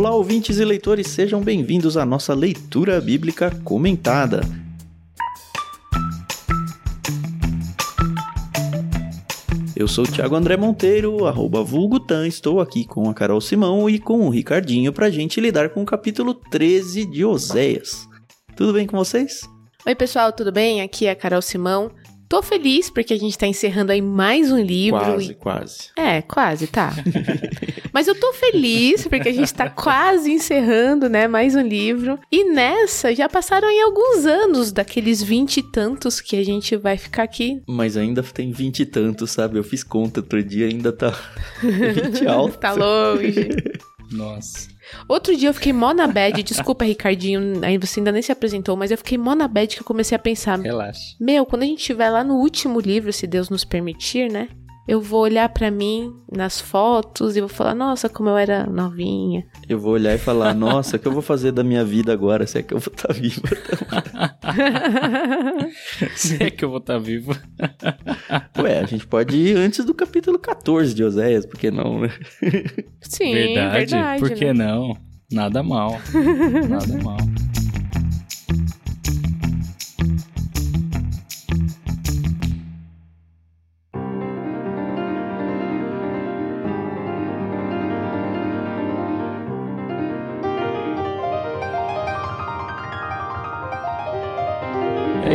Olá, ouvintes e leitores, sejam bem-vindos à nossa leitura bíblica comentada. Eu sou o Thiago André Monteiro, arroba Vulgutan, estou aqui com a Carol Simão e com o Ricardinho pra gente lidar com o capítulo 13 de Oséias. Tudo bem com vocês? Oi, pessoal, tudo bem? Aqui é a Carol Simão. Tô feliz porque a gente tá encerrando aí mais um livro. Quase, e... quase. É, quase, tá. Mas eu tô feliz porque a gente tá quase encerrando, né, mais um livro. E nessa já passaram aí alguns anos daqueles vinte e tantos que a gente vai ficar aqui. Mas ainda tem vinte e tantos, sabe? Eu fiz conta outro dia, ainda tá 20 alto. tá longe. Nossa. Outro dia eu fiquei mó na bad, desculpa, Ricardinho, aí você ainda nem se apresentou, mas eu fiquei mó na bad que eu comecei a pensar. Relaxa. Meu, quando a gente estiver lá no último livro, se Deus nos permitir, né? Eu vou olhar para mim nas fotos e vou falar, nossa, como eu era novinha. Eu vou olhar e falar, nossa, o que eu vou fazer da minha vida agora? Se é que eu vou estar tá viva. se é que eu vou estar tá vivo. Ué, a gente pode ir antes do capítulo 14 de Oséias, por que não, né? Sim, verdade. verdade por que né? não? Nada mal. Nada mal.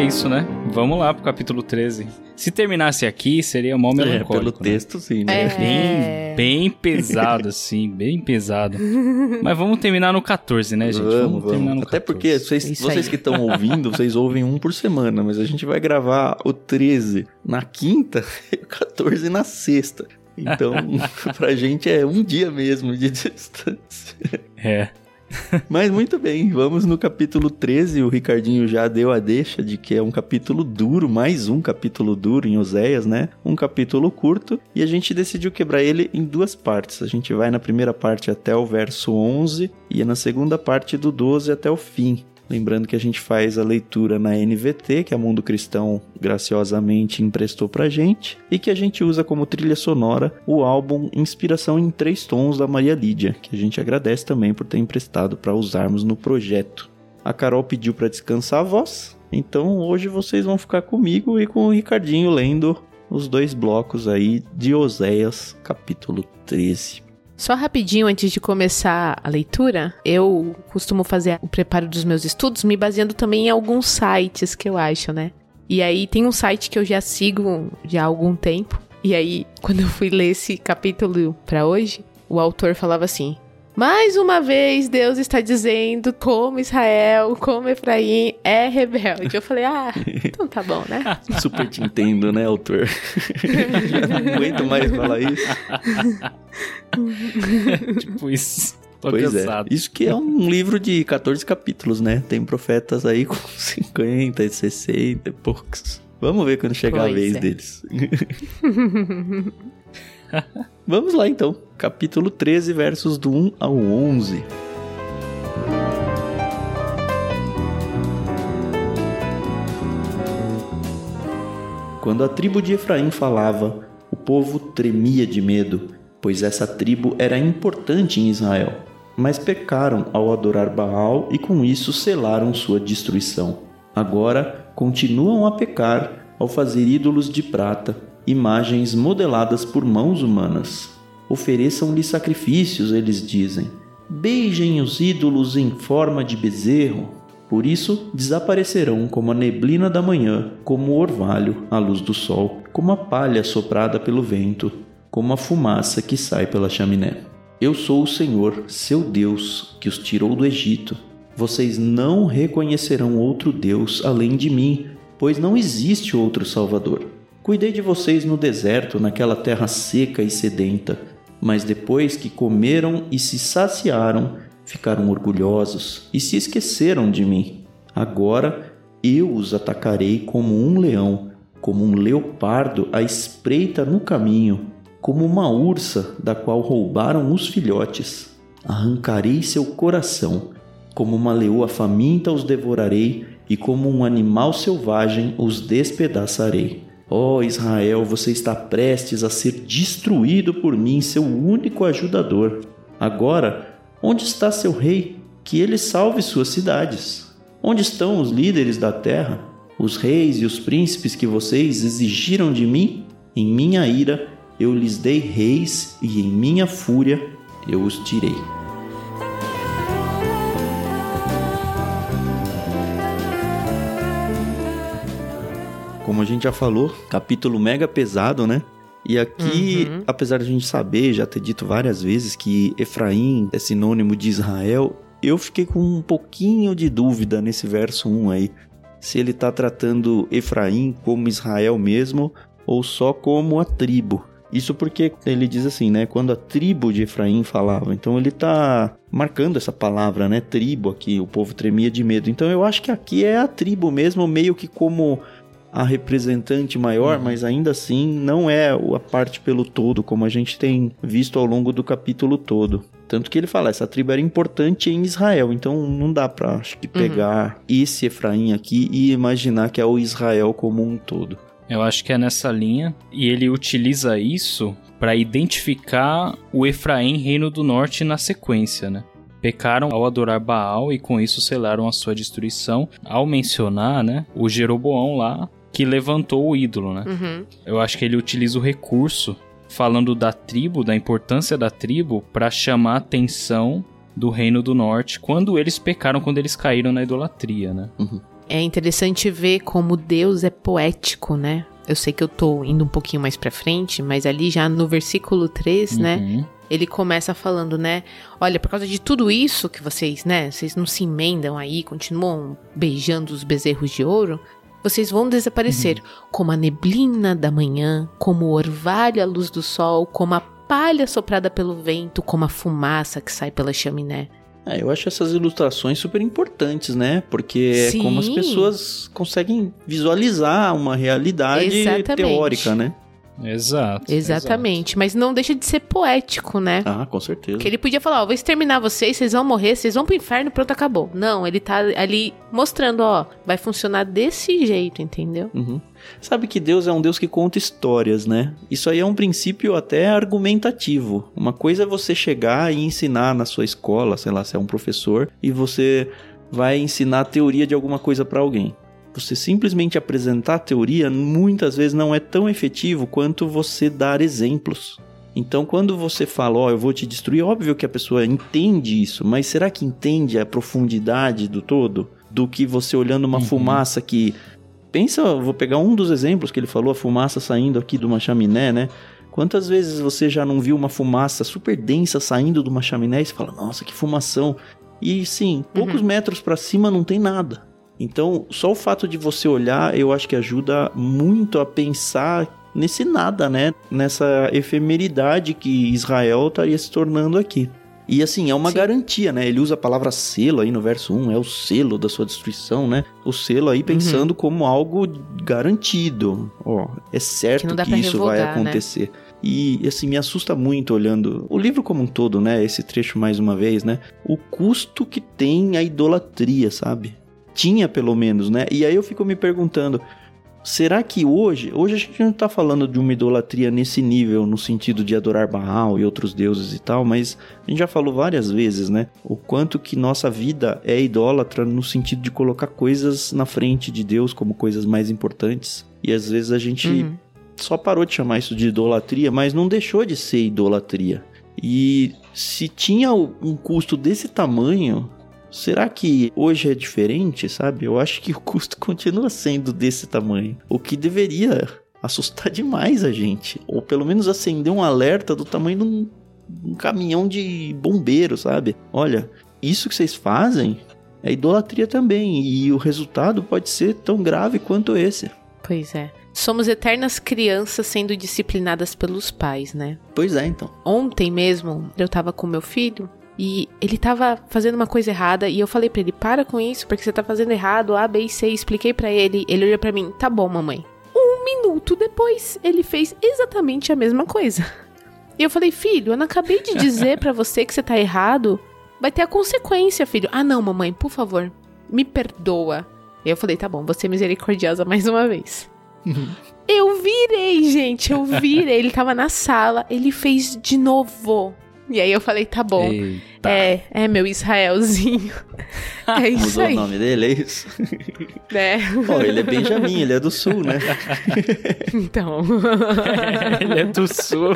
Isso, né? Vamos lá pro capítulo 13. Se terminasse aqui, seria mó melancólico. É, pelo né? texto, sim, né? É. Bem, bem pesado, assim, bem pesado. Mas vamos terminar no 14, né, gente? Vamos, terminar vamos. no Até 14. porque vocês, Isso vocês que estão ouvindo, vocês ouvem um por semana, mas a gente vai gravar o 13 na quinta e o 14 na sexta. Então, pra gente é um dia mesmo de distância. É. Mas muito bem, vamos no capítulo 13. O Ricardinho já deu a deixa de que é um capítulo duro, mais um capítulo duro em Oséias, né? Um capítulo curto e a gente decidiu quebrar ele em duas partes. A gente vai na primeira parte até o verso 11 e na segunda parte do 12 até o fim. Lembrando que a gente faz a leitura na NVT, que a Mundo Cristão graciosamente emprestou pra gente, e que a gente usa como trilha sonora o álbum Inspiração em Três Tons da Maria Lídia, que a gente agradece também por ter emprestado para usarmos no projeto. A Carol pediu para descansar a voz, então hoje vocês vão ficar comigo e com o Ricardinho lendo os dois blocos aí de Oséias, capítulo 13. Só rapidinho antes de começar a leitura, eu costumo fazer o preparo dos meus estudos me baseando também em alguns sites que eu acho, né? E aí tem um site que eu já sigo já há algum tempo. E aí, quando eu fui ler esse capítulo pra hoje, o autor falava assim: mais uma vez Deus está dizendo como Israel, como Efraim é rebelde. Eu falei, ah, então tá bom, né? Super te entendo, né, autor? Já não aguento mais falar isso. tipo isso. Tô pois cansado. é. Isso que é um livro de 14 capítulos, né? Tem profetas aí com 50, 60 e poucos. Vamos ver quando chegar a Pois vez é. deles. Vamos lá então. Capítulo 13, versos do 1 ao 11. Quando a tribo de Efraim falava, o povo tremia de medo, pois essa tribo era importante em Israel. Mas pecaram ao adorar Baal e com isso selaram sua destruição. Agora continuam a pecar ao fazer ídolos de prata, imagens modeladas por mãos humanas. Ofereçam-lhe sacrifícios, eles dizem. Beijem os ídolos em forma de bezerro. Por isso desaparecerão como a neblina da manhã, como o orvalho à luz do sol, como a palha soprada pelo vento, como a fumaça que sai pela chaminé. Eu sou o Senhor, seu Deus, que os tirou do Egito. Vocês não reconhecerão outro Deus além de mim, pois não existe outro Salvador. Cuidei de vocês no deserto, naquela terra seca e sedenta, mas depois que comeram e se saciaram, ficaram orgulhosos e se esqueceram de mim. Agora eu os atacarei como um leão, como um leopardo à espreita no caminho, como uma ursa da qual roubaram os filhotes. Arrancarei seu coração, como uma leoa faminta os devorarei, e como um animal selvagem os despedaçarei. Ó Israel, você está prestes a ser destruído por mim, seu único ajudador. Agora, Onde está seu rei? Que ele salve suas cidades. Onde estão os líderes da terra? Os reis e os príncipes que vocês exigiram de mim? Em minha ira eu lhes dei reis e em minha fúria eu os tirei. Como a gente já falou, capítulo mega pesado, né? E aqui, uhum. apesar de a gente saber, já ter dito várias vezes que Efraim é sinônimo de Israel, eu fiquei com um pouquinho de dúvida nesse verso 1 aí. Se ele está tratando Efraim como Israel mesmo ou só como a tribo. Isso porque ele diz assim, né? Quando a tribo de Efraim falava. Então ele está marcando essa palavra, né? Tribo aqui, o povo tremia de medo. Então eu acho que aqui é a tribo mesmo, meio que como a representante maior, uhum. mas ainda assim não é a parte pelo todo, como a gente tem visto ao longo do capítulo todo. Tanto que ele fala, essa tribo era importante em Israel, então não dá pra, acho que, uhum. pegar uhum. esse Efraim aqui e imaginar que é o Israel como um todo. Eu acho que é nessa linha. E ele utiliza isso para identificar o Efraim, reino do norte, na sequência, né? Pecaram ao adorar Baal e com isso selaram a sua destruição, ao mencionar, né, o Jeroboão lá que levantou o ídolo, né? Uhum. Eu acho que ele utiliza o recurso falando da tribo, da importância da tribo, para chamar a atenção do reino do norte quando eles pecaram, quando eles caíram na idolatria, né? Uhum. É interessante ver como Deus é poético, né? Eu sei que eu tô indo um pouquinho mais pra frente, mas ali já no versículo 3, né, uhum. né? Ele começa falando, né? Olha, por causa de tudo isso que vocês, né? Vocês não se emendam aí, continuam beijando os bezerros de ouro. Vocês vão desaparecer uhum. como a neblina da manhã, como o orvalho à luz do sol, como a palha soprada pelo vento, como a fumaça que sai pela chaminé. É, eu acho essas ilustrações super importantes, né? Porque Sim. é como as pessoas conseguem visualizar uma realidade Exatamente. teórica, né? Exato. Exatamente. Exato. Mas não deixa de ser poético, né? Ah, com certeza. Que ele podia falar, ó, vou exterminar vocês, vocês vão morrer, vocês vão pro inferno, pronto, acabou. Não, ele tá ali mostrando, ó, vai funcionar desse jeito, entendeu? Uhum. Sabe que Deus é um Deus que conta histórias, né? Isso aí é um princípio até argumentativo. Uma coisa é você chegar e ensinar na sua escola, sei lá, se é um professor, e você vai ensinar a teoria de alguma coisa para alguém. Você simplesmente apresentar a teoria muitas vezes não é tão efetivo quanto você dar exemplos. Então, quando você fala, ó, oh, eu vou te destruir, óbvio que a pessoa entende isso, mas será que entende a profundidade do todo? Do que você olhando uma uhum. fumaça que pensa, vou pegar um dos exemplos que ele falou, a fumaça saindo aqui de uma chaminé, né? Quantas vezes você já não viu uma fumaça super densa saindo de uma chaminé e você fala, nossa, que fumação. E sim, poucos uhum. metros para cima não tem nada. Então, só o fato de você olhar, eu acho que ajuda muito a pensar nesse nada, né? Nessa efemeridade que Israel estaria se tornando aqui. E assim, é uma Sim. garantia, né? Ele usa a palavra selo aí no verso 1, é o selo da sua destruição, né? O selo aí pensando uhum. como algo garantido. Ó, é certo que, que isso revogar, vai né? acontecer. Né? E assim, me assusta muito olhando o livro como um todo, né? Esse trecho mais uma vez, né? O custo que tem a idolatria, sabe? Tinha pelo menos, né? E aí eu fico me perguntando, será que hoje, hoje a gente não está falando de uma idolatria nesse nível, no sentido de adorar Baal e outros deuses e tal, mas a gente já falou várias vezes, né? O quanto que nossa vida é idólatra no sentido de colocar coisas na frente de Deus como coisas mais importantes. E às vezes a gente uhum. só parou de chamar isso de idolatria, mas não deixou de ser idolatria. E se tinha um custo desse tamanho, Será que hoje é diferente, sabe? Eu acho que o custo continua sendo desse tamanho. O que deveria assustar demais a gente. Ou pelo menos acender um alerta do tamanho de um, um caminhão de bombeiro, sabe? Olha, isso que vocês fazem é idolatria também. E o resultado pode ser tão grave quanto esse. Pois é. Somos eternas crianças sendo disciplinadas pelos pais, né? Pois é, então. Ontem mesmo, eu tava com meu filho e ele tava fazendo uma coisa errada e eu falei para ele: "Para com isso, porque você tá fazendo errado, A, B e C". Expliquei para ele, ele olhou para mim: "Tá bom, mamãe". Um minuto depois, ele fez exatamente a mesma coisa. E eu falei: "Filho, eu não acabei de dizer para você que você tá errado. Vai ter a consequência, filho". "Ah, não, mamãe, por favor, me perdoa". E eu falei: "Tá bom, você é misericordiosa mais uma vez". eu virei, gente, eu virei. Ele tava na sala, ele fez de novo. E aí eu falei, tá bom. Eita. Israelita. É, é meu Israelzinho. É isso Mudou aí. o nome dele, é isso? né? Pô, ele é Benjamin, ele é do sul, né? Então. Ele é do sul.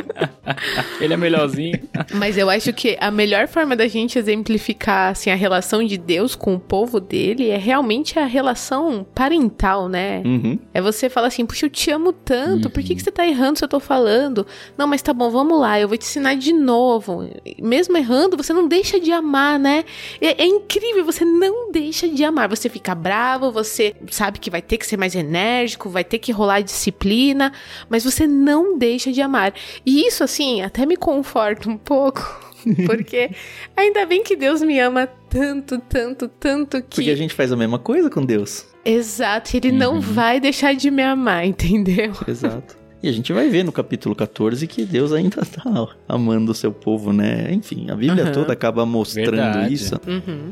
Ele é melhorzinho. Mas eu acho que a melhor forma da gente exemplificar assim, a relação de Deus com o povo dele é realmente a relação parental, né? Uhum. É você falar assim, puxa, eu te amo tanto, por que, que você tá errando se eu tô falando? Não, mas tá bom, vamos lá, eu vou te ensinar de novo. Mesmo errando, você não deixa de amar, né? É, é incrível, você não deixa de amar. Você fica bravo, você sabe que vai ter que ser mais enérgico, vai ter que rolar disciplina, mas você não deixa de amar. E isso, assim, até me conforta um pouco. Porque ainda bem que Deus me ama tanto, tanto, tanto que. Porque a gente faz a mesma coisa com Deus. Exato, ele não vai deixar de me amar, entendeu? Exato. E a gente vai ver no capítulo 14 que Deus ainda tá amando o seu povo, né? Enfim, a Bíblia Aham. toda acaba mostrando Verdade. isso. Uhum.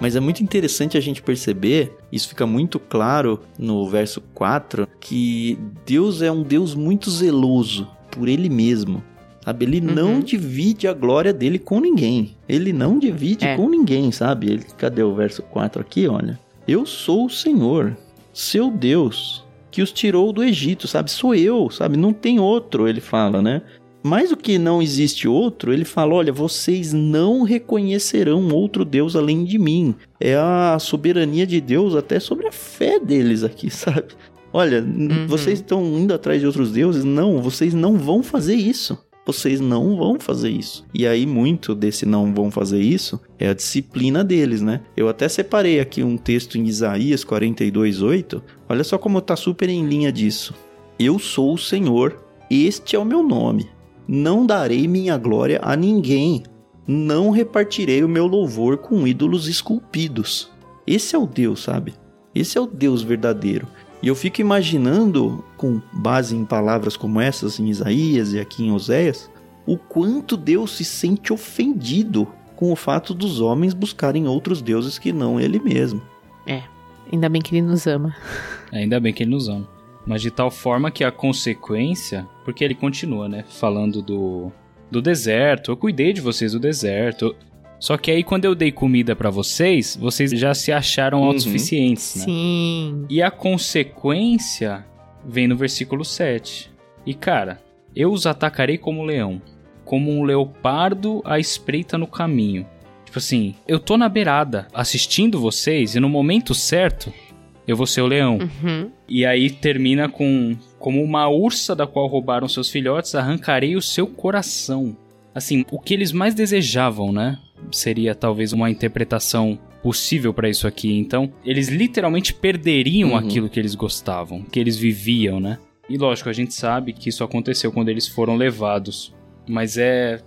Mas é muito interessante a gente perceber, isso fica muito claro no verso 4, que Deus é um Deus muito zeloso por ele mesmo. Sabe? Ele não Uhum. divide a glória dele com ninguém. Ele não divide É. com ninguém, sabe? Ele, cadê o verso 4 aqui? Olha. Eu sou o Senhor, seu Deus, que os tirou do Egito, sabe? Sou eu, sabe? Não tem outro, ele fala, né? Mais do que não existe outro, ele fala: olha, vocês não reconhecerão outro Deus além de mim. É a soberania de Deus até sobre a fé deles aqui, sabe? Olha, Uhum. vocês estão indo atrás de outros deuses? Não, vocês não vão fazer isso. Vocês não vão fazer isso. E aí, muito desse não vão fazer isso é a disciplina deles, né? Eu até separei aqui um texto em Isaías 42,8. Olha só como tá super em linha disso. Eu sou o Senhor, este é o meu nome. Não darei minha glória a ninguém. Não repartirei o meu louvor com ídolos esculpidos. Esse é o Deus, sabe? Esse é o Deus verdadeiro. E eu fico imaginando, com base em palavras como essas em Isaías e aqui em Oséias, o quanto Deus se sente ofendido com o fato dos homens buscarem outros deuses que não ele mesmo. Ainda bem que ele nos ama. Ainda bem que ele nos ama. Mas de tal forma que a consequência. Porque ele continua, né? Falando do, do deserto. Eu cuidei de vocês do deserto. Só que aí, quando eu dei comida pra vocês, vocês já se acharam Uhum. autossuficientes, né? Sim. E a consequência vem no versículo 7. E cara, eu os atacarei como leão, como um leopardo à espreita no caminho. Tipo assim, eu tô na beirada assistindo vocês e no momento certo eu vou ser o leão. Uhum. E aí termina com como uma ursa da qual roubaram seus filhotes, arrancarei o seu coração. Assim, o que eles mais desejavam, né? Seria talvez uma interpretação possível para isso aqui. Então, eles literalmente perderiam Uhum. aquilo que eles gostavam, que eles viviam, né? E lógico, a gente sabe que isso aconteceu quando eles foram levados. Mas é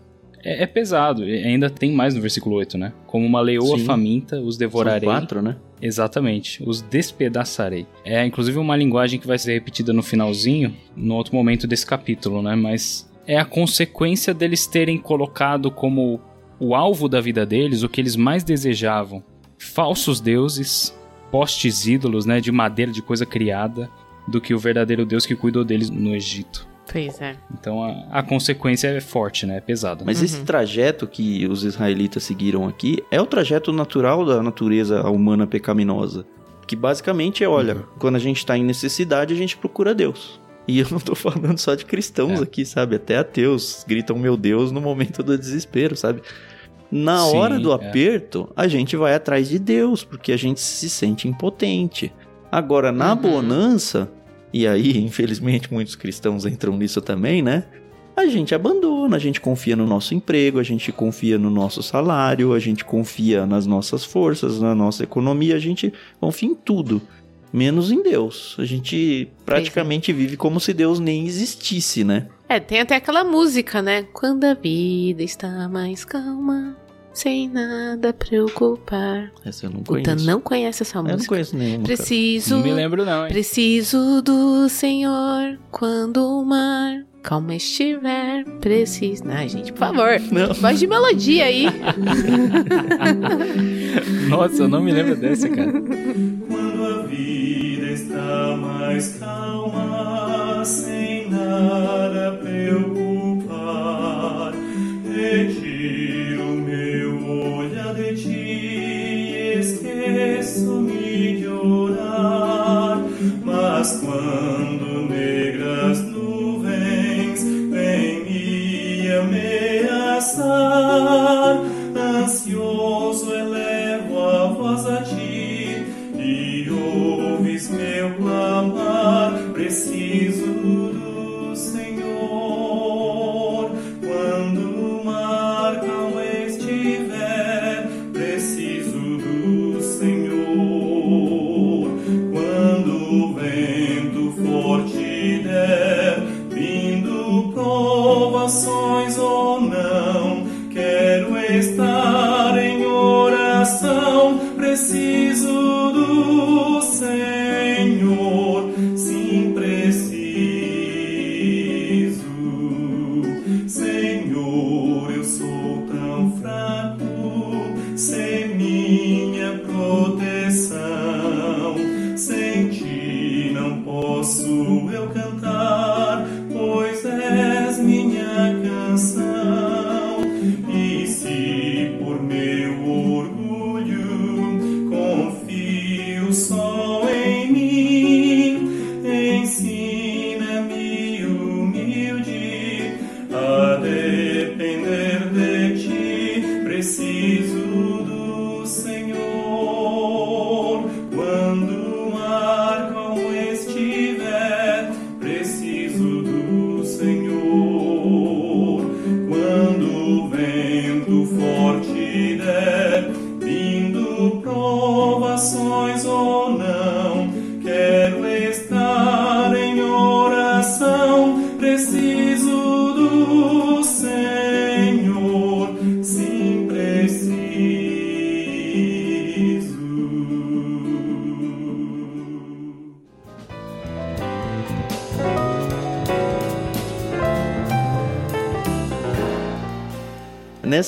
é, é pesado. E ainda tem mais no versículo 8, né? Como uma leoa Sim. faminta, os devorarei. São quatro, né? Exatamente, os despedaçarei. É inclusive uma linguagem que vai ser repetida no finalzinho, no outro momento desse capítulo, né? Mas é a consequência deles terem colocado como o alvo da vida deles o que eles mais desejavam: falsos deuses, postes ídolos, né? De madeira, de coisa criada, do que o verdadeiro Deus que cuidou deles no Egito. Pois é. Então a, a consequência é forte, né? É pesada. Mas esse trajeto que os israelitas seguiram aqui é o trajeto natural da natureza humana pecaminosa. Que basicamente é, olha, quando a gente tá em necessidade, a gente procura Deus. E eu não tô falando só de cristãos É. aqui, sabe? Até ateus gritam meu Deus no momento do desespero, sabe? Na Sim, hora do é. aperto, a gente vai atrás de Deus, porque a gente se sente impotente. Agora, na Uhum. bonança, e aí, infelizmente, muitos cristãos entram nisso também, né? A gente abandona, a gente confia no nosso emprego, a gente confia no nosso salário, a gente confia nas nossas forças, na nossa economia, a gente confia em tudo, menos em Deus. A gente praticamente vive como se Deus nem existisse, né? É, tem até aquela música, né? Quando a vida está mais calma, sem nada preocupar. Essa eu não O conheço. Tan não conhece essa eu não música. conheço nenhuma. cara. Preciso. Não me lembro não, hein? Preciso do Senhor quando o mar calma estiver. Preciso. Ai, gente, por favor. Não. Voz de melodia aí. Nossa, eu não me lembro dessa, cara. Quando a vida está mais calma, sem nada Mas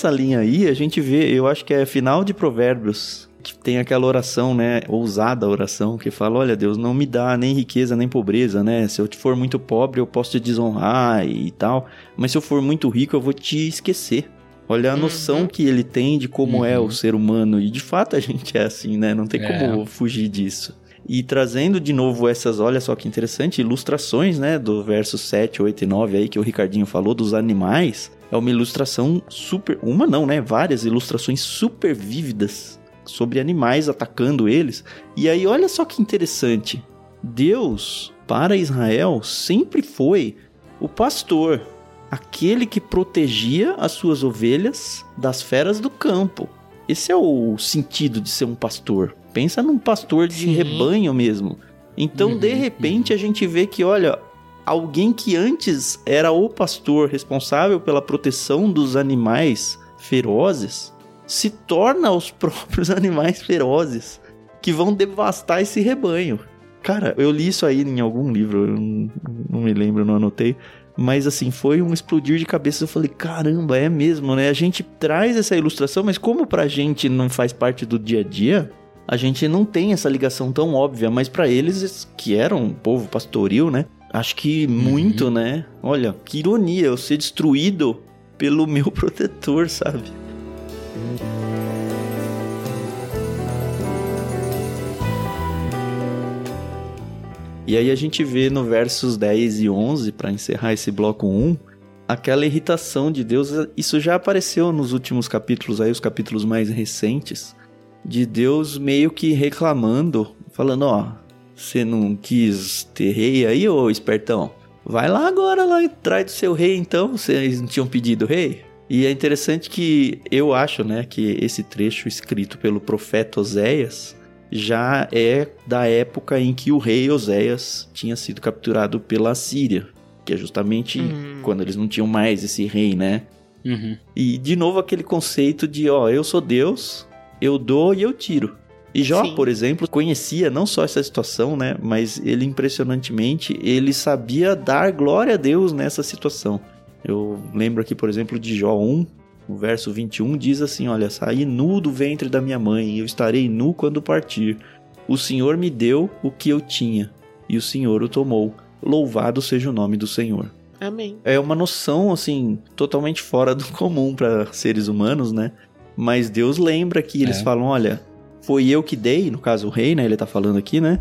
Nessa linha aí, a gente vê, eu acho que é final de Provérbios, que tem aquela oração, né, ousada oração, que fala, olha Deus, não me dá nem riqueza nem pobreza, né, se eu for muito pobre eu posso te desonrar e tal, mas se eu for muito rico eu vou te esquecer. Olha a noção que ele tem de como é o ser humano, e de fato a gente é assim, né, não tem É. como fugir disso. E trazendo de novo essas, olha só que interessante, ilustrações, né, do verso 7, 8 e 9 aí que o Ricardinho falou dos animais, é uma ilustração super, uma não, né, várias ilustrações super vívidas sobre animais atacando eles. E aí olha só que interessante. Deus para Israel sempre foi o pastor, aquele que protegia as suas ovelhas das feras do campo. Esse é o sentido de ser um pastor. Pensa num pastor de Sim. rebanho mesmo. Então, Uhum, de repente, a gente vê que, olha, alguém que antes era o pastor responsável pela proteção dos animais ferozes se torna os próprios animais ferozes que vão devastar esse rebanho. Cara, eu li isso aí em algum livro, eu não, não me lembro, não anotei. Mas assim, foi um explodir de cabeça. Eu falei, caramba, é mesmo, né? A gente traz essa ilustração, mas como pra gente não faz parte do dia a dia, a gente não tem essa ligação tão óbvia. Mas pra eles, que eram um povo pastoril, né? Acho que muito, né? Olha, que ironia eu ser destruído pelo meu protetor, sabe? E aí a gente vê no versos 10 e 11, para encerrar esse bloco 1, aquela irritação de Deus. Isso já apareceu nos últimos capítulos aí, os capítulos mais recentes, de Deus meio que reclamando, falando, ó, você não quis ter rei aí, ô espertão? Vai lá agora lá atrás do seu rei então, vocês não tinham pedido rei? E é interessante que eu acho, né, que esse trecho escrito pelo profeta Oséias já é da época em que o rei Oséias tinha sido capturado pela Síria, que é justamente Hum. quando eles não tinham mais esse rei, né? Uhum. E de novo aquele conceito de, ó, eu sou Deus, eu dou e eu tiro. E Jó, Sim. por exemplo, conhecia não só essa situação, né, mas ele impressionantemente, ele sabia dar glória a Deus nessa situação. Eu lembro aqui, por exemplo, de Jó 1, o verso 21 diz assim, olha, saí nu do ventre da minha mãe, e eu estarei nu quando partir. O Senhor me deu o que eu tinha, e o Senhor o tomou. louvado seja o nome do Senhor. Amém. É uma noção, assim, totalmente fora do comum para seres humanos, né? Mas Deus lembra que eles É. falam: olha, foi eu que dei, no caso o rei, né? Ele tá falando aqui, né?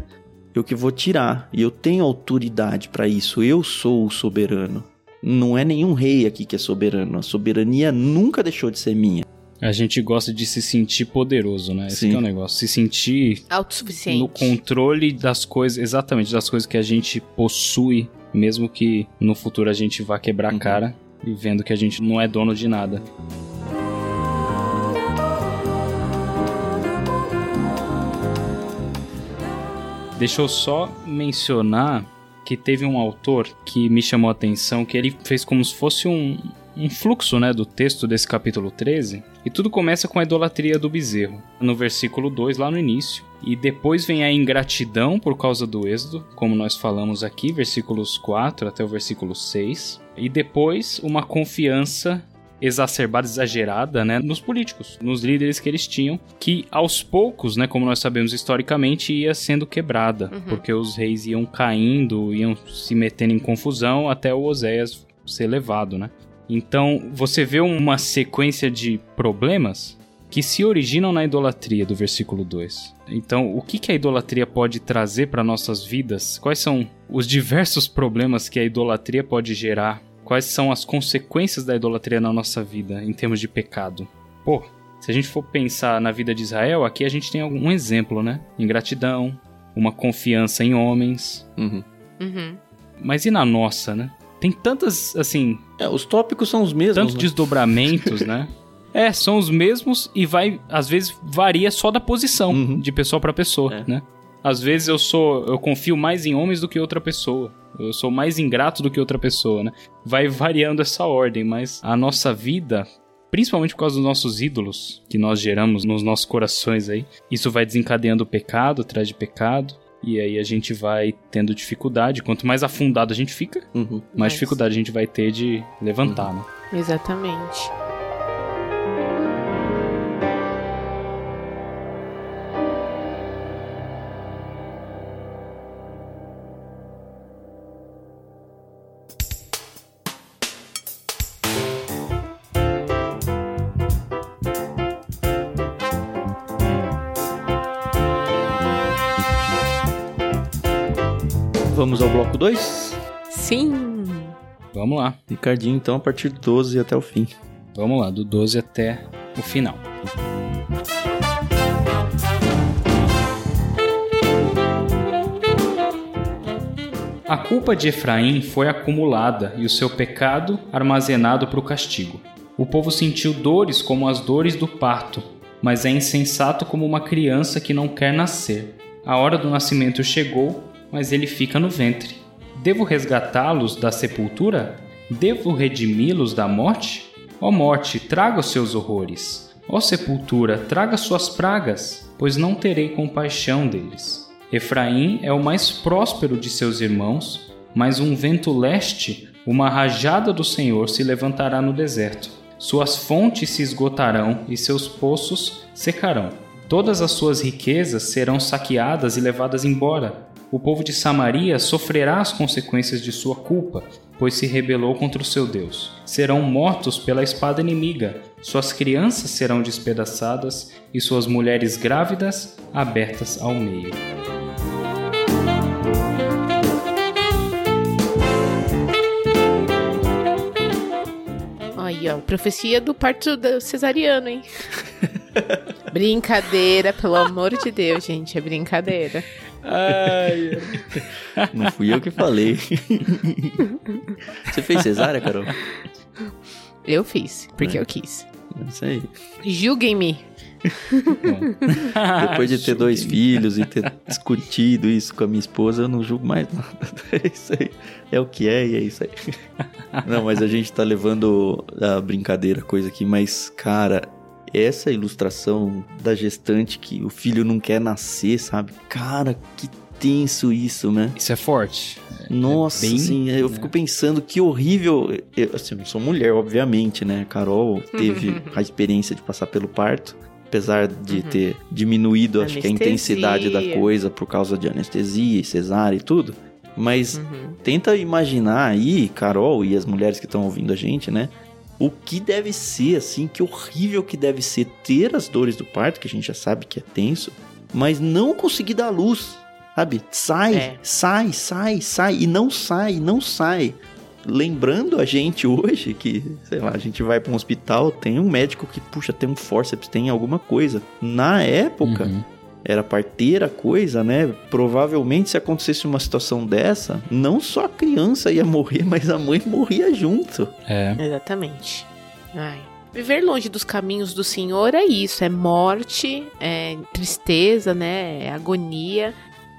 Eu que vou tirar. E eu tenho autoridade para isso. Eu sou o soberano. Não é nenhum rei aqui que é soberano. A soberania nunca deixou de ser minha. A gente gosta de se sentir poderoso, né? Esse Sim. que é o negócio. Se sentir Autossuficiente. no controle das coisas, exatamente, das coisas que a gente possui, mesmo que no futuro a gente vá quebrar a Uhum. cara e vendo que a gente não é dono de nada. Deixa eu só mencionar que teve um autor que me chamou a atenção, que ele fez como se fosse um, um fluxo né, do texto desse capítulo 13. E tudo começa com a idolatria do bezerro, no versículo 2, lá no início. E depois vem a ingratidão por causa do êxodo, como nós falamos aqui, versículos 4 até o versículo 6. E depois uma confiança exacerbada, exagerada, né, nos políticos, nos líderes que eles tinham, que aos poucos, né, como nós sabemos historicamente, ia sendo quebrada, Uhum. porque os reis iam caindo, iam se metendo em confusão até o Oséias ser levado, né? Então, você vê uma sequência de problemas que se originam na idolatria do versículo 2. Então, o que, que a idolatria pode trazer para nossas vidas? Quais são os diversos problemas que a idolatria pode gerar? Quais são as consequências da idolatria na nossa vida em termos de pecado? Pô, se a gente for pensar na vida de Israel, aqui a gente tem algum exemplo, né? Ingratidão, uma confiança em homens. Uhum. Uhum. Mas e na nossa, né? Tem tantas, assim, É, os tópicos são os mesmos. tantos né? desdobramentos, né? É, são os mesmos e vai, às vezes, varia só da posição Uhum. de pessoa pra pessoa, É. né? Às vezes eu sou, eu confio mais em homens do que outra pessoa. Eu sou mais ingrato do que outra pessoa, né? Vai variando essa ordem, mas a nossa vida, principalmente por causa dos nossos ídolos que nós geramos nos nossos corações aí, isso vai desencadeando pecado atrás de pecado. E aí a gente vai tendo dificuldade. Quanto mais afundado a gente fica, Uhum. mais dificuldade a gente vai ter de levantar, né? Exatamente. Bloco 2? Sim. Vamos lá. Ricardinho, então, a partir do 12 até o fim. Vamos lá, do 12 até o final. A culpa de Efraim foi acumulada e o seu pecado armazenado para o castigo. O povo sentiu dores como as dores do parto, mas é insensato como uma criança que não quer nascer. A hora do nascimento chegou, mas ele fica no ventre. Devo resgatá-los da sepultura? Devo redimi-los da morte? Ó morte, traga os seus horrores. Ó sepultura, traga suas pragas, pois não terei compaixão deles. Efraim é o mais próspero de seus irmãos, mas um vento leste, uma rajada do Senhor se levantará no deserto. Suas fontes se esgotarão e seus poços secarão. Todas as suas riquezas serão saqueadas e levadas embora. O povo de Samaria sofrerá as consequências de sua culpa, pois se rebelou contra o seu Deus. Serão mortos pela espada inimiga, suas crianças serão despedaçadas e suas mulheres grávidas abertas ao meio. Aí, ó, profecia do parto da- cesariano, hein? brincadeira, pelo amor de Deus, gente, é brincadeira. Não fui eu que falei. Você fez cesárea, Carol? Eu fiz, porque É. eu quis. É Isso aí. Julguem-me. Depois de ter dois filhos e ter discutido isso com a minha esposa, eu não julgo mais nada. É isso aí. É o que é e é isso aí. Não, mas a gente tá levando a brincadeira, coisa aqui, mas, cara, essa ilustração da gestante que o filho não quer nascer, sabe? Cara, que tenso isso, né? Isso é forte. Nossa, bem, assim, eu né? fico pensando que horrível. Eu, assim, eu não sou mulher, obviamente, né? Carol teve a experiência de passar pelo parto. Apesar de Uhum. ter diminuído, acho que a intensidade da coisa por causa de anestesia e cesárea e tudo. Mas Uhum. tenta imaginar aí, Carol e as mulheres que estão ouvindo a gente, né? O que deve ser, assim, que horrível que deve ser ter as dores do parto, que a gente já sabe que é tenso, mas não conseguir dar luz, sabe? Sai, É. sai, sai, sai, e não sai, não sai. Lembrando a gente hoje que, sei lá, a gente vai para um hospital, tem um médico que puxa, tem um forceps, tem alguma coisa. Na época, Uhum. Era parteira a coisa, né? Provavelmente se acontecesse uma situação dessa, não só a criança ia morrer, mas a mãe morria junto. É. Exatamente. Ai. Viver longe dos caminhos do Senhor é isso, é morte, é tristeza, né? É agonia.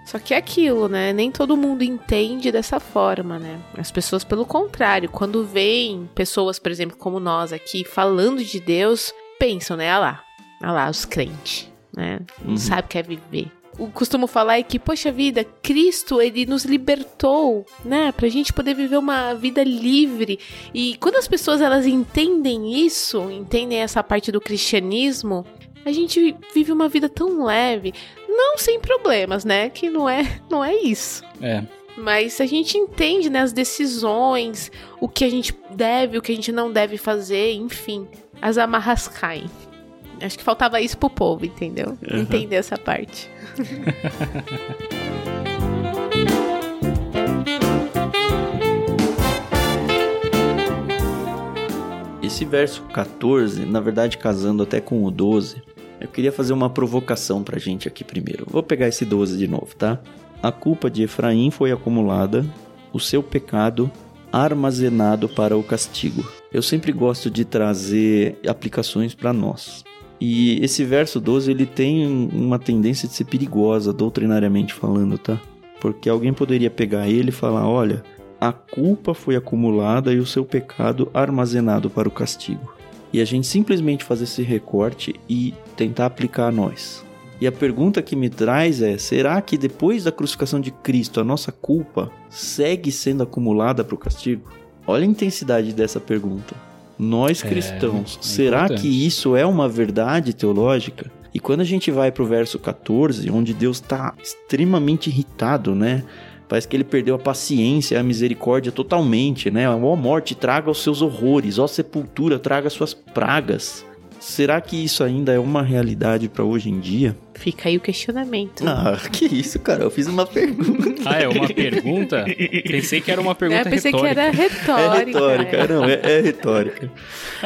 Só que é aquilo, né? Nem todo mundo entende dessa forma, né? As pessoas, pelo contrário, quando veem pessoas, por exemplo, como nós aqui, falando de Deus, pensam, né? Ah lá, ah lá, os crentes, né? Não Uhum. sabe o que é viver. O costumo falar é que, poxa vida, Cristo, ele nos libertou, né? Pra gente poder viver uma vida livre. E quando as pessoas elas entendem isso, entendem essa parte do cristianismo, a gente vive uma vida tão leve, não sem problemas, né? Que não é, não é isso. É. Mas a gente entende, né, as decisões, o que a gente deve, o que a gente não deve fazer, enfim, as amarras caem. Acho que faltava isso pro povo, entendeu? Uhum. Entender essa parte. Esse verso 14, na verdade casando até com o 12, eu queria fazer uma provocação pra gente aqui primeiro. Vou pegar esse 12 de novo, tá? A culpa de Efraim foi acumulada, o seu pecado armazenado para o castigo. Eu sempre gosto de trazer aplicações para nós. E esse verso 12, ele tem uma tendência de ser perigosa, doutrinariamente falando, tá? Porque alguém poderia pegar ele e falar: olha, a culpa foi acumulada e o seu pecado armazenado para o castigo. E a gente simplesmente fazer esse recorte e tentar aplicar a nós. E a pergunta que me traz é: será que depois da crucificação de Cristo a nossa culpa segue sendo acumulada para o castigo? Olha a intensidade dessa pergunta. Nós É, cristãos, é será importante. que isso é uma verdade teológica? E quando a gente vai pro verso 14, onde Deus está extremamente irritado, né? Parece que ele perdeu a paciência, a misericórdia totalmente, né? Ó morte, traga os seus horrores, ó sepultura, traga as suas pragas. Será que isso ainda é uma realidade para hoje em dia? Fica aí o questionamento. Ah, que isso, cara? Eu fiz uma pergunta. Ah, é uma pergunta? Pensei que era uma pergunta É, pensei retórica. que era retórica. É retórica, é. não, é, é retórica.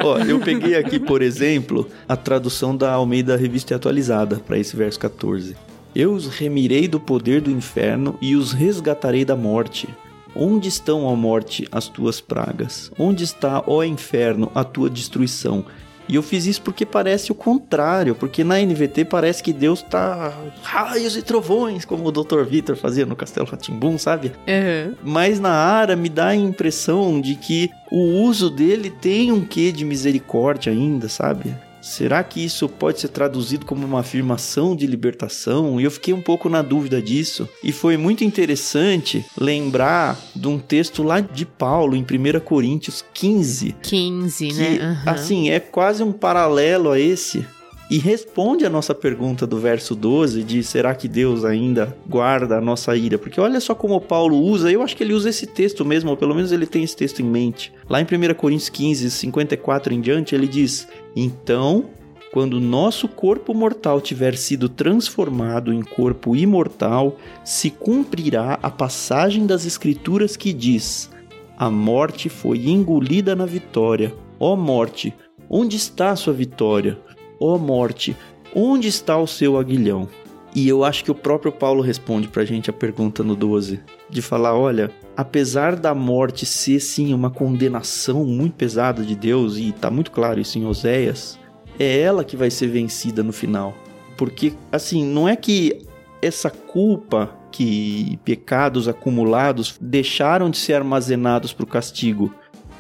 Ó, eu peguei aqui, por exemplo, a tradução da Almeida Revista e Atualizada para esse verso 14. Eu os remirei do poder do inferno e os resgatarei da morte. Onde estão, ó morte, as tuas pragas? Onde está, ó inferno, a tua destruição? E eu fiz isso porque parece o contrário, porque na NVT parece que Deus tá raios e trovões, como o Dr. Vitor fazia no Castelo Ratimbum, sabe? Aham. Mas na Ara me dá a impressão de que o uso dele tem um quê de misericórdia ainda, sabe? Será que isso pode ser traduzido como uma afirmação de libertação? E eu fiquei um pouco na dúvida disso. E foi muito interessante lembrar de um texto lá de Paulo, em 1 Coríntios 15, 15, que, né? Aham. assim, é quase um paralelo a esse. E responde a nossa pergunta do verso 12 de será que Deus ainda guarda a nossa ira? Porque olha só como Paulo usa, eu acho que ele usa esse texto mesmo, ou pelo menos ele tem esse texto em mente. Lá em 1 Coríntios 15, 54 em diante, ele diz: Então, quando nosso corpo mortal tiver sido transformado em corpo imortal, se cumprirá a passagem das Escrituras que diz: A morte foi engolida na vitória. Ó morte, onde está a sua vitória? Ó morte, onde está o seu aguilhão? E eu acho que o próprio Paulo responde pra gente a pergunta no 12, de falar, olha, apesar da morte ser sim uma condenação muito pesada de Deus e tá muito claro isso em Oséias, é ela que vai ser vencida no final. Porque assim, não é que essa culpa que pecados acumulados deixaram de ser armazenados para o castigo.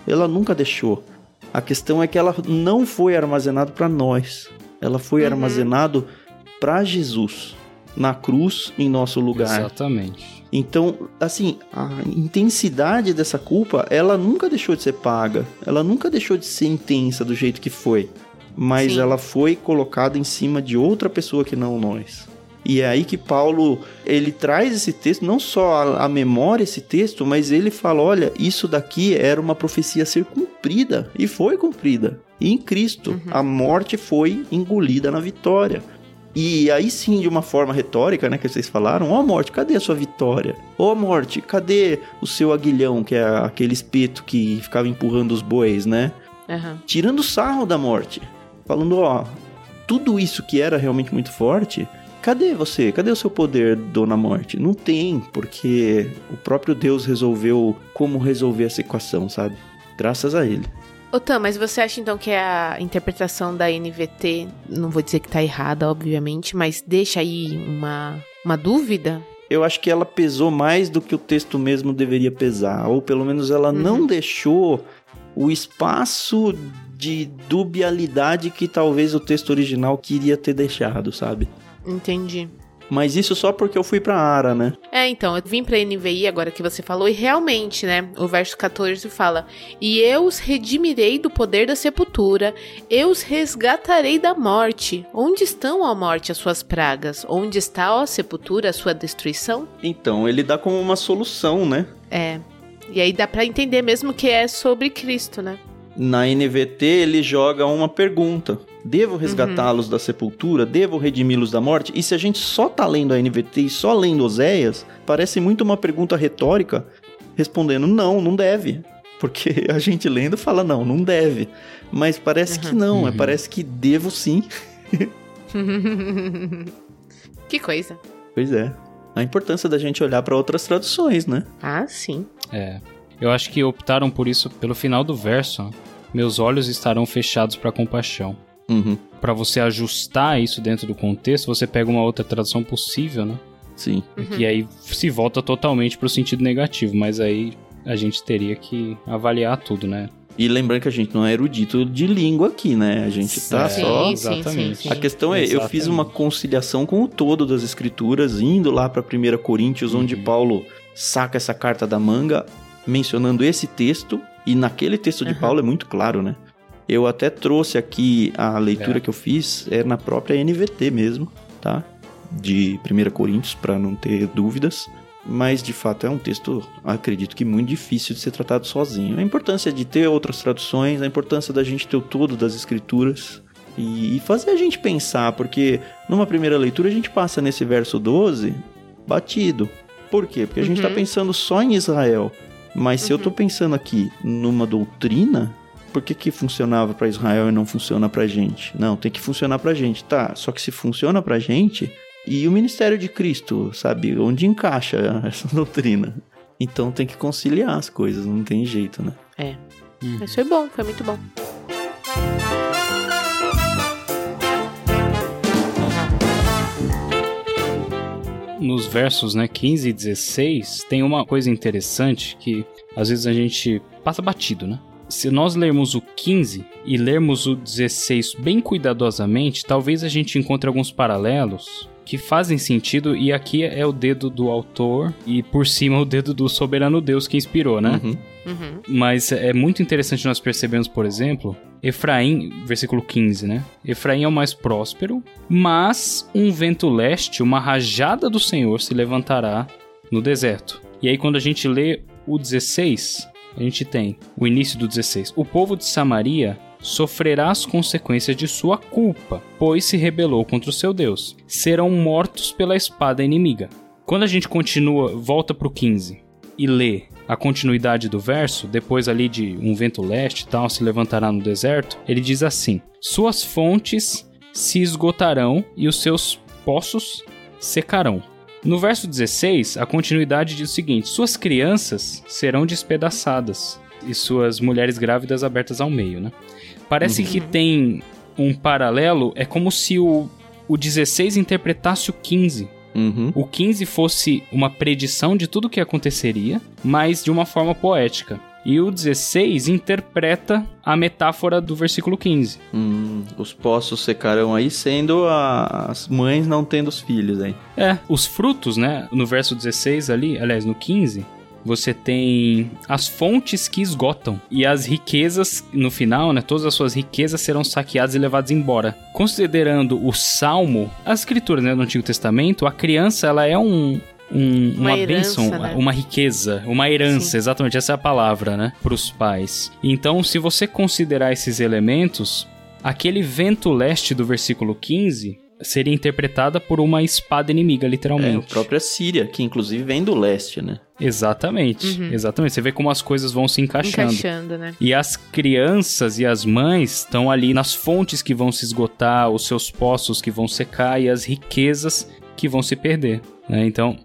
Ela nunca deixou. A questão é que ela não foi armazenado para nós. Ela foi Uhum. armazenado para Jesus na cruz em nosso lugar. Exatamente. Então, assim, a intensidade dessa culpa, ela nunca deixou de ser paga. Ela nunca deixou de ser intensa do jeito que foi. Mas Sim. ela foi colocada em cima de outra pessoa que não nós. E é aí que Paulo, ele traz esse texto, não só a, a memória esse texto, mas ele fala, olha, isso daqui era uma profecia a ser cumprida, e foi cumprida. E em Cristo, uhum. a morte foi engolida na vitória. E aí sim, de uma forma retórica, né, que vocês falaram, ó oh, morte, cadê a sua vitória? Ó oh, morte, cadê o seu aguilhão, que é aquele espeto que ficava empurrando os bois, né? Uhum. Tirando sarro da morte. Falando, ó, tudo isso que era realmente muito forte, cadê você? Cadê o seu poder, Dona Morte? Não tem, porque o próprio Deus resolveu como resolver essa equação, sabe? Graças a ele. Ô Tam, mas você acha então que a interpretação da NVT, não vou dizer que tá errada, obviamente, mas deixa aí uma, uma dúvida? Eu acho que ela pesou mais do que o texto mesmo deveria pesar, ou pelo menos ela uhum. não deixou o espaço de dubialidade que talvez o texto original queria ter deixado, sabe? Entendi. Mas isso só porque eu fui pra Ara, né? É, então, eu vim pra NVI agora que você falou, e realmente, né? O verso 14 fala: E eu os redimirei do poder da sepultura, eu os resgatarei da morte. Onde estão, ó morte, as suas pragas? Onde está, ó sepultura, a sua destruição? Então, ele dá como uma solução, né? É. E aí dá para entender mesmo que é sobre Cristo, né? Na NVT ele joga uma pergunta: Devo resgatá-los uhum. da sepultura? Devo redimi-los da morte? E se a gente só tá lendo a NVT e só lendo Oséias, parece muito uma pergunta retórica, respondendo: não, não deve. Porque a gente lendo fala: não, não deve. Mas parece uhum. que não, uhum. parece que devo sim. que coisa. Pois é. A importância da gente olhar para outras traduções, né? Ah, sim. É. Eu acho que optaram por isso pelo final do verso. Meus olhos estarão fechados para compaixão. Uhum. Para você ajustar isso dentro do contexto, você pega uma outra tradução possível, né? Sim. Uhum. E aí se volta totalmente pro sentido negativo, mas aí a gente teria que avaliar tudo, né? E lembrando que a gente não é erudito de língua aqui, né? A gente tá sim, só. Sim, exatamente. Sim, a questão é, exatamente. eu fiz uma conciliação com o todo das escrituras, indo lá para 1 Coríntios, uhum. onde Paulo saca essa carta da manga, mencionando esse texto, e naquele texto de uhum. Paulo é muito claro, né? Eu até trouxe aqui a leitura é. que eu fiz, é na própria NVT mesmo, tá? De 1 Coríntios, para não ter dúvidas. Mas de fato é um texto, acredito que muito difícil de ser tratado sozinho. A importância de ter outras traduções, a importância da gente ter o todo das escrituras e fazer a gente pensar, porque numa primeira leitura a gente passa nesse verso 12 batido. Por quê? Porque a gente está uhum. pensando só em Israel. Mas se eu estou uhum. pensando aqui numa doutrina, por que, que funcionava para Israel e não funciona para gente? Não, tem que funcionar para gente, tá? Só que se funciona para gente, e o ministério de Cristo, sabe? Onde encaixa essa doutrina? Então tem que conciliar as coisas, não tem jeito, né? É. Hum. Mas foi bom, foi muito bom. Nos versos né, 15 e 16, tem uma coisa interessante que às vezes a gente passa batido, né? Se nós lermos o 15 e lermos o 16 bem cuidadosamente, talvez a gente encontre alguns paralelos que fazem sentido e aqui é o dedo do autor e por cima o dedo do soberano Deus que inspirou, né? Uhum. Uhum. Mas é muito interessante nós percebemos, por exemplo, Efraim, versículo 15, né? Efraim é o mais próspero, mas um vento leste, uma rajada do Senhor se levantará no deserto. E aí quando a gente lê o 16, a gente tem o início do 16. O povo de Samaria sofrerá as consequências de sua culpa, pois se rebelou contra o seu Deus. Serão mortos pela espada inimiga. Quando a gente continua, volta para o 15 e lê a continuidade do verso, depois ali de um vento leste tal se levantará no deserto, ele diz assim: Suas fontes se esgotarão e os seus poços secarão. No verso 16, a continuidade diz o seguinte: Suas crianças serão despedaçadas e suas mulheres grávidas abertas ao meio, né? Parece uhum. que tem um paralelo, é como se o, o 16 interpretasse o 15. Uhum. O 15 fosse uma predição de tudo o que aconteceria, mas de uma forma poética. E o 16 interpreta a metáfora do versículo 15. Hum, os poços secarão aí, sendo a, as mães não tendo os filhos aí. É, os frutos, né? No verso 16 ali, aliás, no 15, você tem as fontes que esgotam e as riquezas no final, né? Todas as suas riquezas serão saqueadas e levadas embora. Considerando o Salmo, as escrituras né, do Antigo Testamento, a criança ela é um, um, uma, Uma herança, bênção, né? uma riqueza, uma herança, Sim. exatamente essa é a palavra, né? Para os pais. Então, se você considerar esses elementos, aquele vento leste do versículo 15 seria interpretada por uma espada inimiga, É, a literalmente. própria Síria, que inclusive vem do leste, né? Exatamente, Uhum. exatamente. Você vê como as coisas vão se encaixando. Encaixando, né? E as crianças e as mães estão ali nas fontes que vão se esgotar, os seus poços que vão secar e as riquezas que vão se perder. né? Então,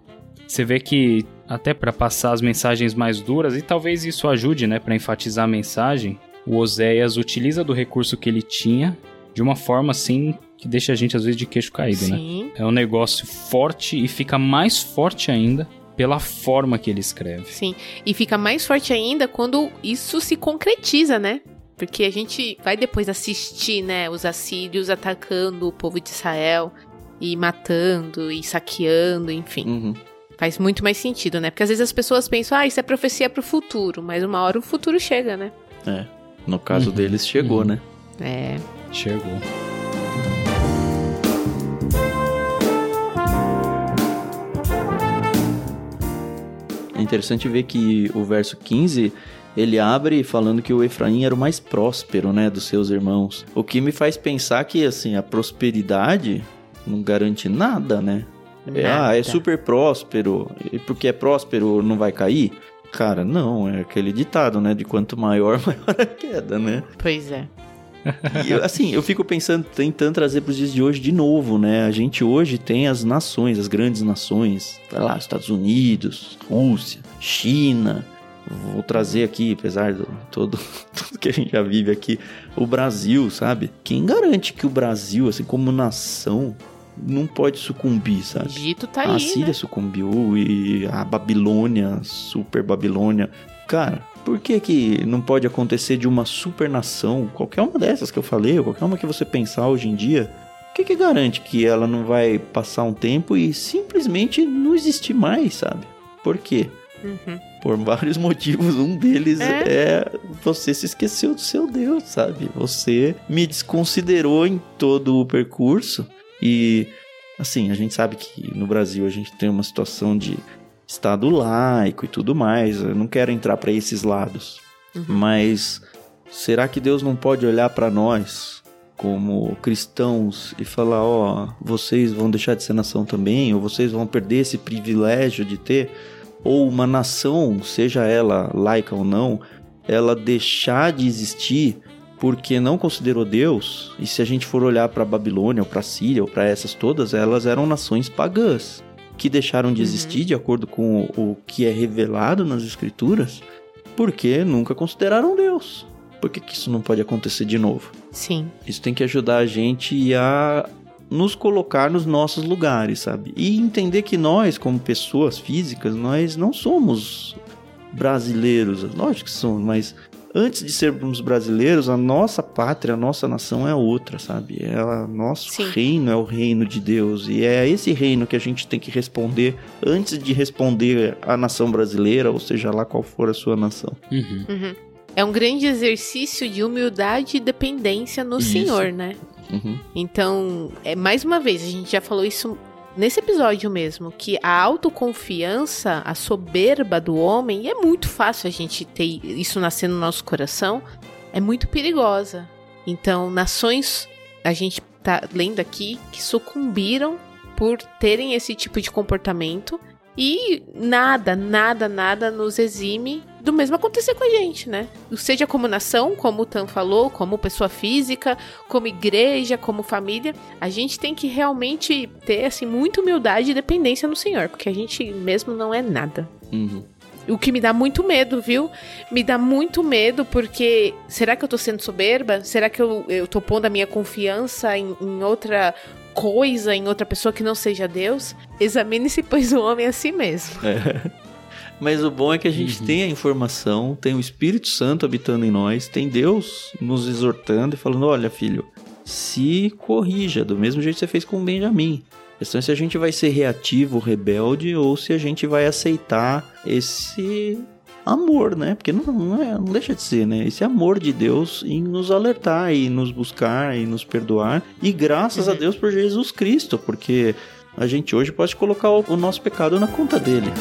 você vê que até para passar as mensagens mais duras, e talvez isso ajude né, para enfatizar a mensagem, o Oséias utiliza do recurso que ele tinha de uma forma assim que deixa a gente às vezes de queixo caído, né? Sim, É um negócio forte e fica mais forte ainda pela forma que ele escreve. sim. E fica mais forte ainda quando isso se concretiza, né? Porque a gente vai depois assistir, né, os assírios atacando o povo de Israel e matando e saqueando, enfim. Uhum. Faz muito mais sentido, né? Porque às vezes as pessoas pensam, ah, isso é profecia pro futuro, mas uma hora o futuro chega, né? É. No caso Uhum. deles, chegou, Uhum. né? É. Chegou. É interessante ver que o verso 15 ele abre falando que o Efraim era o mais próspero, né, dos seus irmãos. O que me faz pensar que assim a prosperidade não garante nada, né? É, ah, é Nada. super próspero e porque é próspero não vai cair? Cara, não, é aquele ditado, né? De quanto maior, maior a queda, né? Pois é. E assim, eu fico pensando, tentando trazer para os dias de hoje de novo, né? A gente hoje tem as nações, as grandes nações, tá lá, Estados Unidos, Rússia, China. Vou trazer aqui, apesar de todo, tudo que a gente já vive aqui, o Brasil, sabe? Quem garante que o Brasil, assim, como nação, não pode sucumbir, O sabe? Egito tá a aí, Síria né? sucumbiu e a Babilônia, super Babilônia. Cara, por que que não pode acontecer de uma super nação, qualquer uma dessas que eu falei, ou qualquer uma que você pensar hoje em dia, o que que garante que ela não vai passar um tempo e simplesmente não existir mais, sabe? Por quê? Uhum. Por vários motivos. Um deles É. é. você se esqueceu do seu Deus, sabe? Você me desconsiderou em todo o percurso. E, assim, a gente sabe que no Brasil a gente tem uma situação de Estado laico e tudo mais. Eu não quero entrar para esses lados. Uhum. Mas será que Deus não pode olhar para nós como cristãos e falar: ó, vocês vão deixar de ser nação também? Ou vocês vão perder esse privilégio de ter? ou uma nação, seja ela laica ou não, ela deixar de existir porque não considerou Deus. E se a gente for olhar para Babilônia ou para Síria ou para essas todas, elas eram nações pagãs que deixaram de Uhum. existir de acordo com o, o que é revelado nas escrituras, porque nunca consideraram Deus. Por que, que isso não pode acontecer de novo? Sim. Isso tem que ajudar a gente a nos colocar nos nossos lugares, sabe? E entender que nós, como pessoas físicas, nós não somos brasileiros. Lógico que somos, mas antes de sermos brasileiros, a nossa pátria, a nossa nação é outra, sabe? É o nosso Sim. reino é o reino de Deus. E é a esse reino que a gente tem que responder antes de responder à nação brasileira, ou seja lá qual for a sua nação. Uhum. Uhum. É um grande exercício de humildade e dependência no Isso. Senhor, né? Uhum. Então, é, mais uma vez, a gente já falou isso nesse episódio mesmo, que a autoconfiança, a soberba do homem, e é muito fácil a gente ter isso nascer no nosso coração, é muito perigosa. Então, nações, a gente tá lendo aqui, que sucumbiram por terem esse tipo de comportamento. E nada, nada, nada nos exime do mesmo acontecer com a gente, né? Seja como nação, como o Tan falou, como pessoa física, como igreja, como família, a gente tem que realmente ter assim muita humildade e dependência no Senhor, porque a gente mesmo não é nada. Uhum. O que me dá muito medo, viu? Me dá muito medo porque será que eu tô sendo soberba? Será que eu, eu tô pondo a minha confiança em, em outra coisa, em outra pessoa que não seja Deus? Examine-se, pois o homem é assim mesmo. Mas o bom é que a gente Uhum. tem a informação, tem o Espírito Santo habitando em nós, tem Deus nos exortando e falando: olha, filho, se corrija, do mesmo jeito que você fez com o Benjamin. questão é se a gente vai ser reativo, rebelde, ou se a gente vai aceitar esse amor, né? Porque não, não, é, não deixa de ser, né? Esse amor de Deus em nos alertar e nos buscar e nos perdoar. E graças uhum. a Deus por Jesus Cristo, porque a gente hoje pode colocar o, o nosso pecado na conta dele.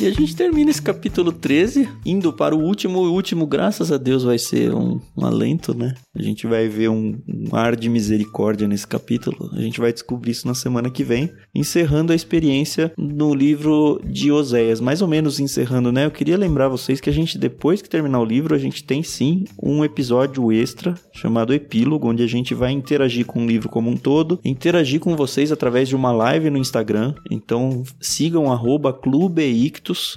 E a gente termina esse capítulo 13 indo para o último. O último, graças a Deus, vai ser um, um alento, né? A gente vai ver um, um, ar de misericórdia nesse capítulo. A gente vai descobrir isso na semana que vem, encerrando a experiência no livro de Oséias. Mais ou menos encerrando, né? Eu queria lembrar vocês que a gente, depois que terminar o livro, a gente tem sim um episódio extra chamado Epílogo, onde a gente vai interagir com o livro como um todo, interagir com vocês através de uma live no Instagram. Então sigam arroba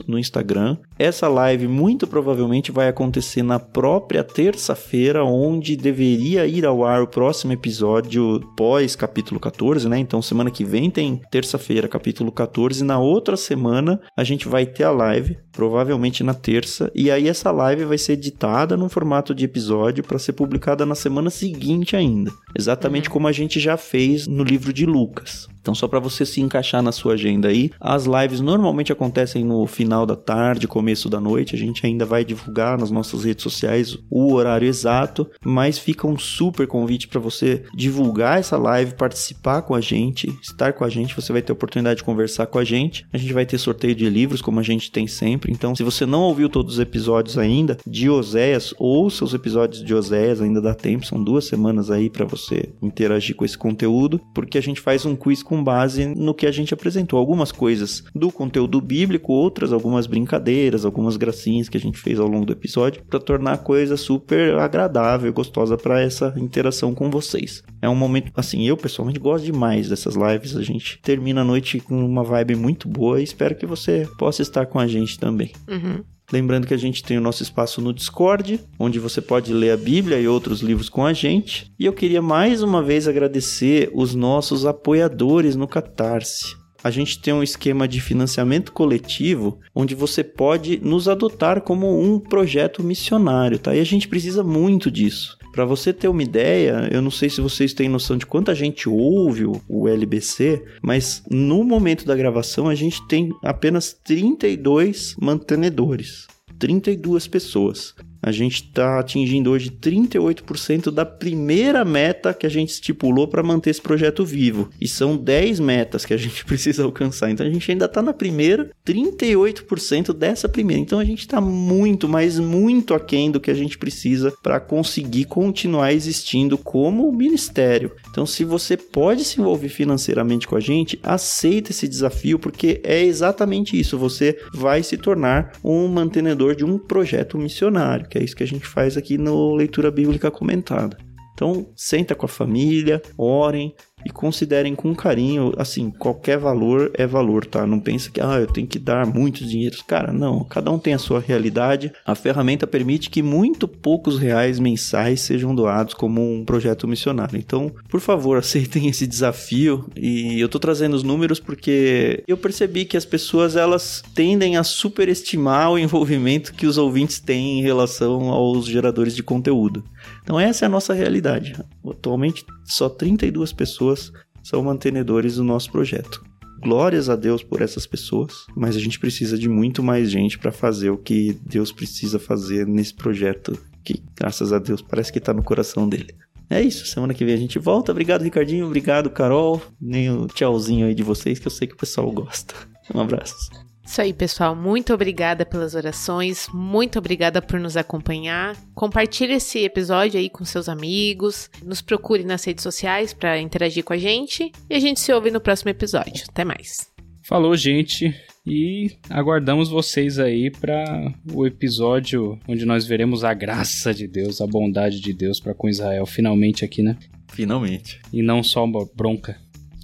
no Instagram. Essa live muito provavelmente vai acontecer na própria terça-feira, onde deveria ir ao ar o próximo episódio pós capítulo 14, né? Então semana que vem tem terça-feira, capítulo 14, na outra semana a gente vai ter a live, provavelmente na terça, e aí essa live vai ser editada no formato de episódio para ser publicada na semana seguinte ainda, exatamente uhum. como a gente já fez no livro de Lucas. Então, só para você se encaixar na sua agenda aí, as lives normalmente acontecem no final da tarde, começo da noite. A gente ainda vai divulgar nas nossas redes sociais o horário exato, mas fica um super convite para você divulgar essa live, participar com a gente, estar com a gente. Você vai ter a oportunidade de conversar com a gente. A gente vai ter sorteio de livros, como a gente tem sempre. Então, se você não ouviu todos os episódios ainda de Oséias, ouça os episódios de Oséias, ainda dá tempo. São duas semanas aí para você interagir com esse conteúdo, porque a gente faz um quiz com com base no que a gente apresentou. Algumas coisas do conteúdo bíblico, outras algumas brincadeiras, algumas gracinhas que a gente fez ao longo do episódio para tornar a coisa super agradável e gostosa para essa interação com vocês. É um momento, assim, eu pessoalmente gosto demais dessas lives. A gente termina a noite com uma vibe muito boa e espero que você possa estar com a gente também. Uhum. Lembrando que a gente tem o nosso espaço no Discord, onde você pode ler a Bíblia e outros livros com a gente. E eu queria mais uma vez agradecer os nossos apoiadores no Catarse. A gente tem um esquema de financiamento coletivo onde você pode nos adotar como um projeto missionário, tá? E a gente precisa muito disso. Para você ter uma ideia, eu não sei se vocês têm noção de quanta gente ouve o LBC, mas no momento da gravação a gente tem apenas 32 mantenedores. 32 pessoas a gente está atingindo hoje 38% da primeira meta que a gente estipulou para manter esse projeto vivo. E são 10 metas que a gente precisa alcançar. Então a gente ainda está na primeira, 38% dessa primeira. Então a gente está muito, mas muito aquém do que a gente precisa para conseguir continuar existindo como ministério. Então, se você pode se envolver financeiramente com a gente, aceita esse desafio, porque é exatamente isso. Você vai se tornar um mantenedor de um projeto missionário que é isso que a gente faz aqui no Leitura Bíblica Comentada. Então, senta com a família, orem, e considerem com carinho, assim, qualquer valor é valor, tá? Não pensa que, ah, eu tenho que dar muitos dinheiros. Cara, não, cada um tem a sua realidade. A ferramenta permite que muito poucos reais mensais sejam doados como um projeto missionário. Então, por favor, aceitem esse desafio e eu tô trazendo os números porque eu percebi que as pessoas, elas tendem a superestimar o envolvimento que os ouvintes têm em relação aos geradores de conteúdo. Então, essa é a nossa realidade. Atualmente, só 32 pessoas são mantenedores do nosso projeto. Glórias a Deus por essas pessoas, mas a gente precisa de muito mais gente para fazer o que Deus precisa fazer nesse projeto que, graças a Deus, parece que está no coração dele. É isso, semana que vem a gente volta. Obrigado, Ricardinho. Obrigado, Carol. Nem o tchauzinho aí de vocês, que eu sei que o pessoal gosta. Um abraço. Isso aí, pessoal. Muito obrigada pelas orações. Muito obrigada por nos acompanhar. Compartilhe esse episódio aí com seus amigos. Nos procure nas redes sociais para interagir com a gente. E a gente se ouve no próximo episódio. Até mais. Falou, gente. E aguardamos vocês aí para o episódio onde nós veremos a graça de Deus, a bondade de Deus para com Israel finalmente aqui, né? Finalmente. E não só uma bronca.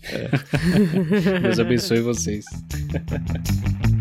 É. Deus abençoe vocês.